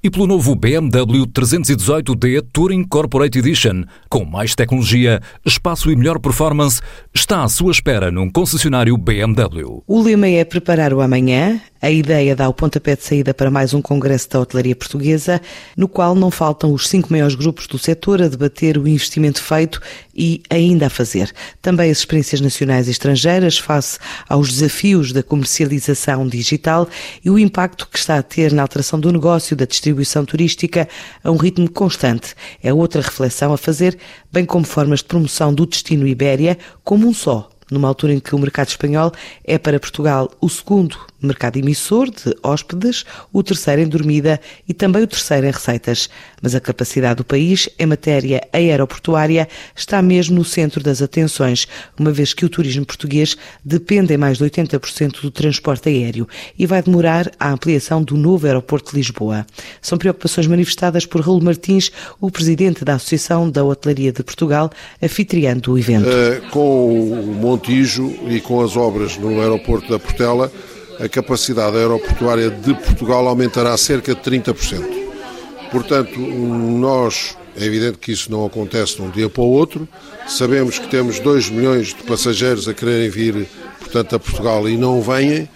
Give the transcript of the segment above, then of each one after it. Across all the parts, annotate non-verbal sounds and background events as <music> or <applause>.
e pelo novo BMW 318d Touring Corporate Edition, com mais tecnologia, espaço e melhor performance, está à sua espera num concessionário BMW. O lema é preparar o amanhã. A ideia dá o pontapé de saída para mais um congresso da hotelaria portuguesa, no qual não faltam os cinco maiores grupos do setor a debater o investimento feito e ainda a fazer. Também as experiências nacionais e estrangeiras face aos desafios da comercialização digital e o impacto que está a ter na alteração do negócio da distribuição turística a um ritmo constante. É outra reflexão a fazer, bem como formas de promoção do destino Ibéria como um só numa altura em que o mercado espanhol é para Portugal o segundo mercado emissor de hóspedes, o terceiro em dormida e também o terceiro em receitas. Mas a capacidade do país em matéria aeroportuária está mesmo no centro das atenções, uma vez que o turismo português depende em mais de 80% do transporte aéreo e vai demorar a ampliação do novo aeroporto de Lisboa. São preocupações manifestadas por Raul Martins, o presidente da Associação da Hotelaria de Portugal, anfitriando do evento. Uh, com o Montijo e com as obras no aeroporto da Portela, a capacidade aeroportuária de Portugal aumentará cerca de 30%. Portanto, nós, é evidente que isso não acontece de um dia para o outro, sabemos que temos 2 milhões de passageiros a quererem vir, portanto, a Portugal e não vêm,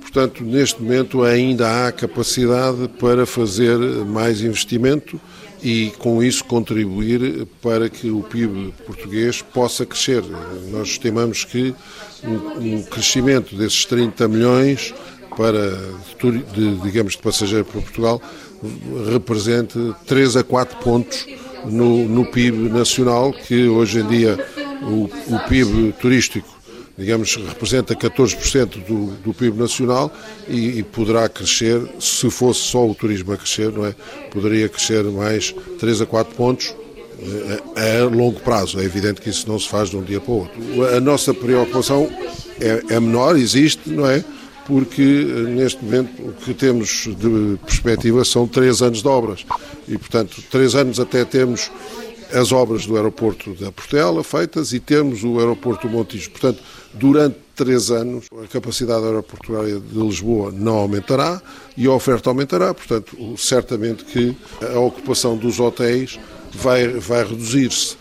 portanto, neste momento ainda há capacidade para fazer mais investimento e com isso contribuir para que o PIB português possa crescer. Nós estimamos que um, crescimento desses 30 milhões para, de, digamos, de passageiros para Portugal represente 3 a 4 pontos no, no PIB nacional, que hoje em dia o, o PIB turístico digamos, representa 14% do, do PIB nacional e, e, poderá crescer, se fosse só o turismo a crescer, não é? Poderia crescer mais 3 a 4 pontos a, a longo prazo. É evidente que isso não se faz de um dia para o outro. A nossa preocupação é, é menor, existe, não é? Porque neste momento o que temos de perspectiva são três anos de obras e, portanto, três anos até temos as obras do aeroporto da Portela feitas e temos o aeroporto do Montijo. Portanto, durante três anos a capacidade aeroportuária de Lisboa não aumentará e a oferta aumentará. Portanto, certamente que a ocupação dos hotéis vai, vai reduzir-se.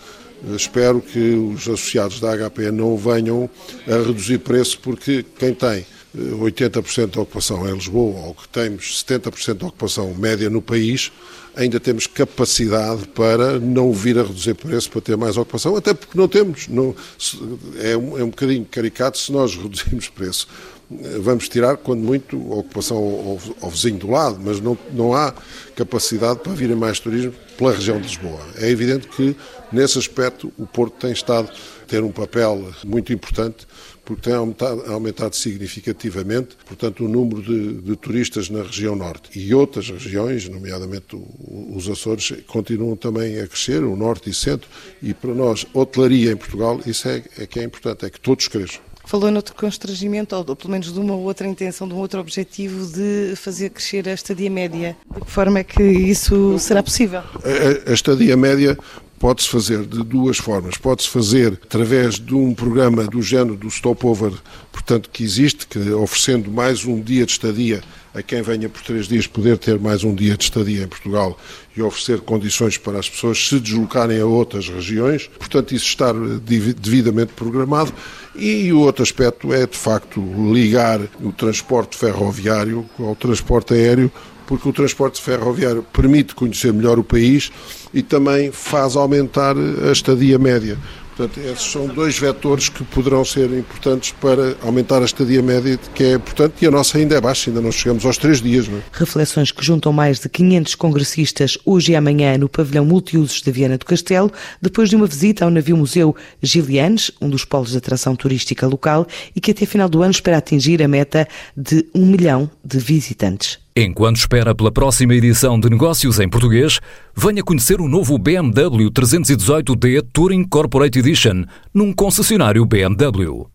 Espero que os associados da HP não venham a reduzir preço, porque quem tem 80% eh, da ocupação em Lisboa, ou que temos 70% da ocupação média no país, ainda temos capacidade para não vir a reduzir preço para ter mais ocupação, até porque não temos. Não, é, um, é um bocadinho caricato se nós <laughs> reduzirmos preço vamos tirar, quando muito, a ocupação ao, ao, vizinho do lado, mas não, não há capacidade para virem mais turismo pela região de Lisboa. É evidente que, nesse aspecto, o Porto tem estado a ter um papel muito importante, porque tem aumentado, aumentado significativamente, portanto, o número de, de, turistas na região norte. E outras regiões, nomeadamente os Açores, continuam também a crescer, o norte e centro, e para nós, hotelaria em Portugal, isso é, é que é importante, é que todos cresçam. Falou noutro constrangimento, ou pelo menos de uma outra intenção, de um outro objetivo de fazer crescer a estadia média. De que forma é que isso será possível? A, a estadia média pode-se fazer de duas formas. Pode-se fazer através de um programa do género do stopover, portanto, que existe, que oferecendo mais um dia de estadia a quem venha por três dias poder ter mais um dia de estadia em Portugal e oferecer condições para as pessoas se deslocarem a outras regiões. Portanto, isso estar devidamente programado. E o outro aspecto é, de facto, ligar o transporte ferroviário ao transporte aéreo, porque o transporte ferroviário permite conhecer melhor o país e também faz aumentar a estadia média. Portanto, esses são dois vetores que poderão ser importantes para aumentar a estadia média, que é importante, e a nossa ainda é baixa, ainda não chegamos aos três dias. Não é? Reflexões que juntam mais de 500 congressistas hoje e amanhã no pavilhão multiusos de Viana do Castelo, depois de uma visita ao navio-museu Gilianes, um dos polos de atração turística local, e que até final do ano espera atingir a meta de um milhão de visitantes. Enquanto espera pela próxima edição de Negócios em Português, venha conhecer o novo BMW 318D Touring Corporate Edition num concessionário BMW.